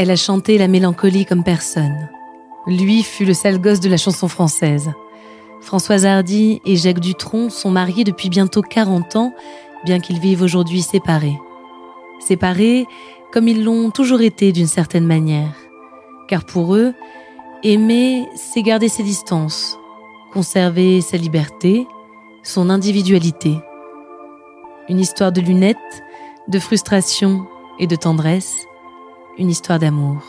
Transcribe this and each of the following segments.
Elle a chanté la mélancolie comme personne. Lui fut le sale gosse de la chanson française. Françoise Hardy et Jacques Dutronc sont mariés depuis bientôt 40 ans, bien qu'ils vivent aujourd'hui séparés. Séparés comme ils l'ont toujours été d'une certaine manière. Car pour eux, aimer, c'est garder ses distances, conserver sa liberté, son individualité. Une histoire de lunettes, de frustration et de tendresse, une histoire d'amour.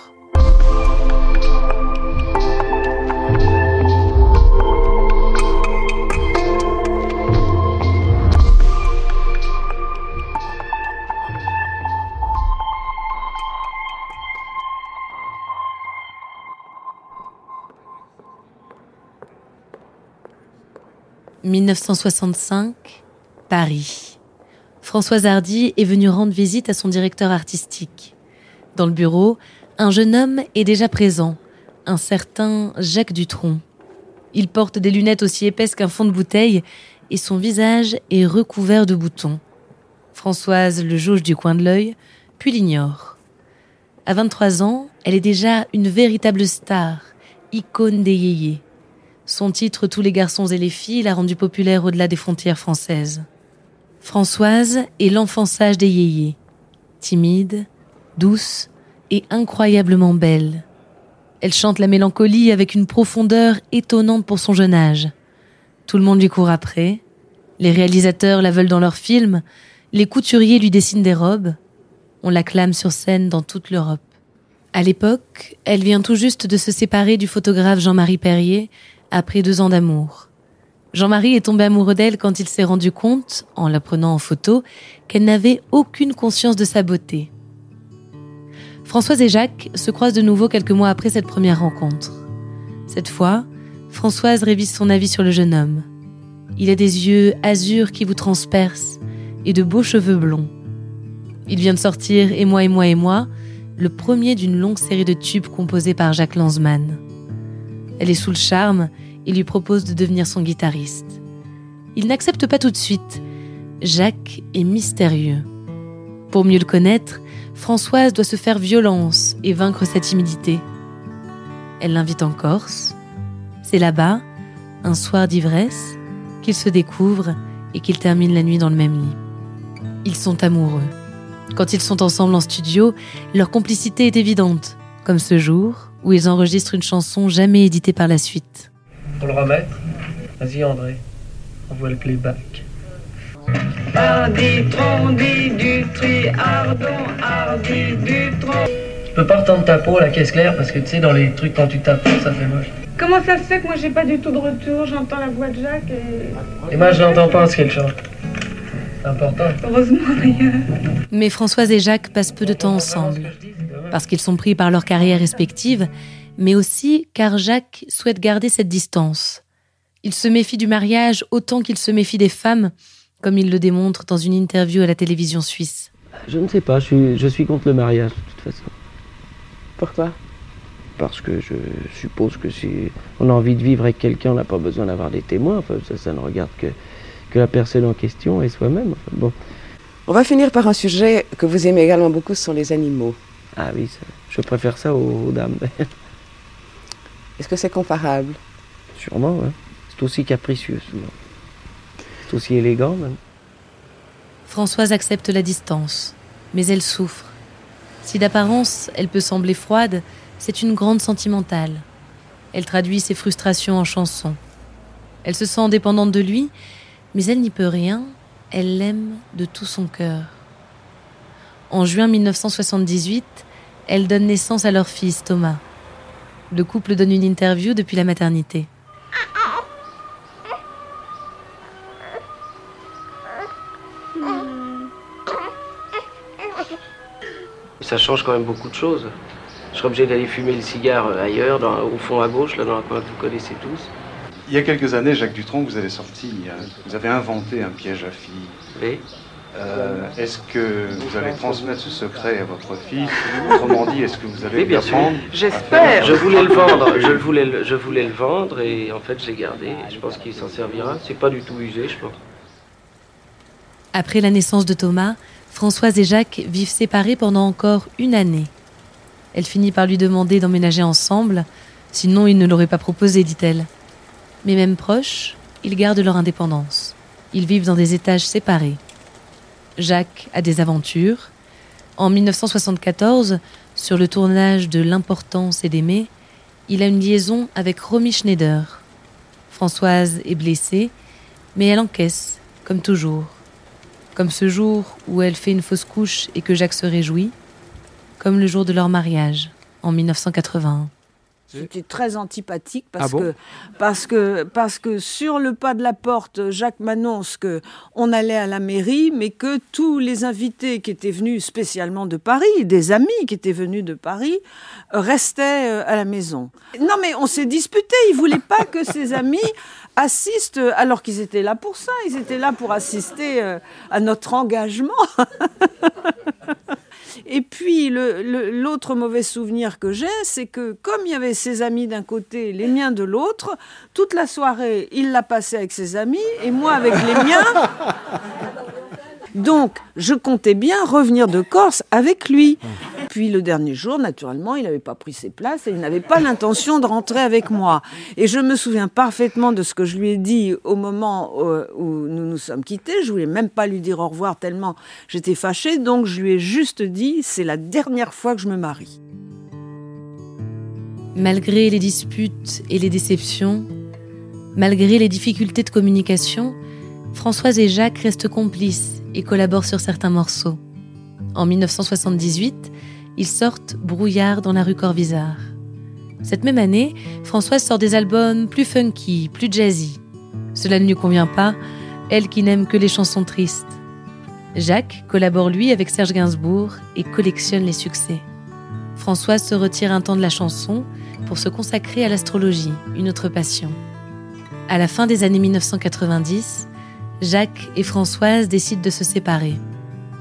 « 1965, Paris. Françoise Hardy est venue rendre visite à son directeur artistique. Dans le bureau, un jeune homme est déjà présent, un certain Jacques Dutronc. Il porte des lunettes aussi épaisses qu'un fond de bouteille et son visage est recouvert de boutons. Françoise le jauge du coin de l'œil, puis l'ignore. À 23 ans, elle est déjà une véritable star, icône des yéyés. Son titre Tous les garçons et les filles l'a rendue populaire au-delà des frontières françaises. Françoise est l'enfant sage des yéyés. Timide, douce et incroyablement belle. Elle chante la mélancolie avec une profondeur étonnante pour son jeune âge. Tout le monde lui court après. Les réalisateurs la veulent dans leurs films. Les couturiers lui dessinent des robes. On l'acclame sur scène dans toute l'Europe. À l'époque, elle vient tout juste de se séparer du photographe Jean-Marie Perrier après deux ans d'amour. Jean-Marie est tombé amoureux d'elle quand il s'est rendu compte, en la prenant en photo, qu'elle n'avait aucune conscience de sa beauté. Françoise et Jacques se croisent de nouveau quelques mois après cette première rencontre. Cette fois, Françoise révise son avis sur le jeune homme. Il a des yeux azur qui vous transpercent et de beaux cheveux blonds. Il vient de sortir Et moi et moi et moi, le premier d'une longue série de tubes composés par Jacques Lanzmann. Elle est sous le charme et lui propose de devenir son guitariste. Il n'accepte pas tout de suite. Jacques est mystérieux. Pour mieux le connaître, Françoise doit se faire violence et vaincre sa timidité. Elle l'invite en Corse. C'est là-bas, un soir d'ivresse, qu'ils se découvrent et qu'ils terminent la nuit dans le même lit. Ils sont amoureux. Quand ils sont ensemble en studio, leur complicité est évidente, comme ce jour où ils enregistrent une chanson jamais éditée par la suite. Pour le remettre, vas-y André, envoie le playback. Trondi, Dutri, Ardon, Hardy, Dutron. Tu peux pas retendre ta peau, la caisse claire, parce que tu sais, dans les trucs, quand tu tapes, ça fait moche. Comment ça se fait que moi j'ai pas du tout de retour? J'entends la voix de Jacques et. Et moi, je n'entends pas ce qu'elle chante. C'est important. Heureusement d'ailleurs. Mais Françoise et Jacques passent peu de temps ensemble, parce qu'ils sont pris par leurs carrières respectives, mais aussi car Jacques souhaite garder cette distance. Il se méfie du mariage autant qu'il se méfie des femmes, comme il le démontre dans une interview à la télévision suisse. Je ne sais pas, je suis, je suis contre le mariage de toute façon. Pourquoi? Parce que je suppose que si on a envie de vivre avec quelqu'un, on n'a pas besoin d'avoir des témoins. Enfin, ça, ça ne regarde que, que la personne en question et soi-même. Enfin, bon. On va finir par un sujet que vous aimez également beaucoup, ce sont les animaux. Ah oui, ça- je préfère ça aux, aux dames. Est-ce que c'est comparable? Sûrement, ouais. C'est C'est aussi capricieux souvent. Aussi élégant. Françoise accepte la distance, mais elle souffre. Si d'apparence elle peut sembler froide, c'est une grande sentimentale. Elle traduit ses frustrations en chansons. Elle se sent dépendante de lui, mais elle n'y peut rien, elle l'aime de tout son cœur. En juin 1978, elle donne naissance à leur fils Thomas. Le couple donne une interview depuis la maternité. Ça change quand même beaucoup de choses. Je serais obligé d'aller fumer le cigare ailleurs, dans- au fond à gauche, là dans la coin que vous connaissez tous. Il y a quelques années, Jacques Dutronc, vous avez sorti, euh, vous avez inventé un piège à filles. Et Euh, est-ce que vous allez transmettre ce secret à votre fils Autrement dit, est-ce que vous allez Oui, bien sûr. J'espère. Je voulais le vendre, je voulais, le- je voulais le vendre et en fait j'ai gardé. Je pense qu'il s'en servira. C'est pas du tout usé, je pense. Après la naissance de Thomas, Françoise et Jacques vivent séparés pendant encore une année. Elle finit par lui demander d'emménager ensemble, sinon il ne l'aurait pas proposé, dit-elle. Mais même proches, ils gardent leur indépendance. Ils vivent dans des étages séparés. Jacques a des aventures. En 1974, sur le tournage de L'importance est d'aimer, il a une liaison avec Romy Schneider. Françoise est blessée, mais elle encaisse, comme toujours. Comme ce jour où elle fait une fausse couche et que Jacques se réjouit, comme le jour de leur mariage, en 1981. J'étais très antipathique parce Ah bon que parce que parce que sur le pas de la porte, Jacques m'annonce que on allait à la mairie, mais que tous les invités qui étaient venus spécialement de Paris, des amis qui étaient venus de Paris, euh, restaient euh, à la maison. Non, mais on s'est disputé. Il voulait pas que ses amis assistent alors qu'ils étaient là pour ça. Ils étaient là pour assister euh, à notre engagement. Et puis l'autre mauvais souvenir que j'ai, c'est que comme il y avait ses amis d'un côté, les miens de l'autre, toute la soirée, il l'a passé avec ses amis et moi avec les miens. Donc, je comptais bien revenir de Corse avec lui. Puis le dernier jour, naturellement, il n'avait pas pris ses places et il n'avait pas l'intention de rentrer avec moi. Et je me souviens parfaitement de ce que je lui ai dit au moment euh, où nous nous sommes quittés. Je voulais même pas lui dire au revoir tellement j'étais fâchée. Donc je lui ai juste dit, c'est la dernière fois que je me marie. Malgré les disputes et les déceptions, malgré les difficultés de communication, Françoise et Jacques restent complices et collaborent sur certains morceaux. En 1978, ils sortent Brouillard dans la rue Corvisart. Cette même année, Françoise sort des albums plus funky, plus jazzy. Cela ne lui convient pas, elle qui n'aime que les chansons tristes. Jacques collabore lui avec Serge Gainsbourg et collectionne les succès. Françoise se retire un temps de la chanson pour se consacrer à l'astrologie, une autre passion. À la fin des années 1990, Jacques et Françoise décident de se séparer.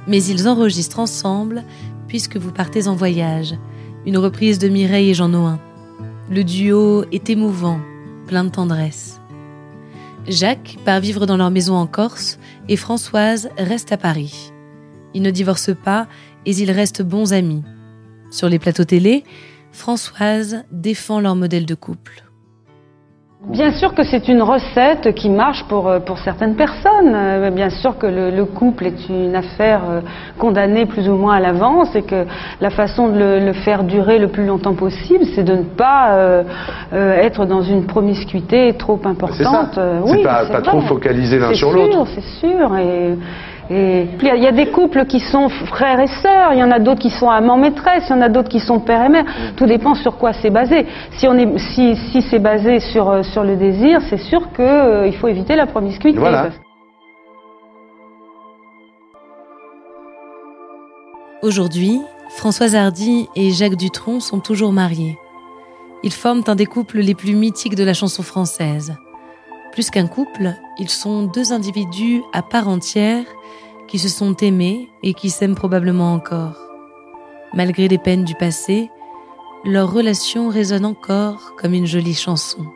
Mais ils enregistrent ensemble Puisque vous partez en voyage, une reprise de Mireille et Jean Noin. Le duo est émouvant, plein de tendresse. Jacques part vivre dans leur maison en Corse et Françoise reste à Paris. Ils ne divorcent pas et ils restent bons amis. Sur les plateaux télé, Françoise défend leur modèle de couple. Bien sûr que c'est une recette qui marche pour, euh, pour certaines personnes. Euh, Bien sûr que le, le couple est une affaire euh, condamnée plus ou moins à l'avance et que la façon de le, le faire durer le plus longtemps possible, c'est de ne pas euh, euh, être dans une promiscuité trop importante. C'est oui, pas- c'est pas trop vrai. focaliser l'un C'est sur sûr, l'autre. C'est sûr. Et, et puis, il y a des couples qui sont frères et sœurs, il y en a d'autres qui sont amants maîtresses, il y en a d'autres qui sont père et mère. Mm. Tout dépend sur quoi c'est basé. Si on est, si, si c'est basé sur euh, sur le désir, c'est sûr que euh, faut éviter la promiscuité. Voilà. Aujourd'hui, Françoise Hardy et Jacques Dutronc sont toujours mariés. Ils forment un des couples les plus mythiques de la chanson française. Plus qu'un couple, ils sont deux individus à part entière qui se sont aimés et qui s'aiment probablement encore. Malgré les peines du passé, leur relation résonne encore comme une jolie chanson.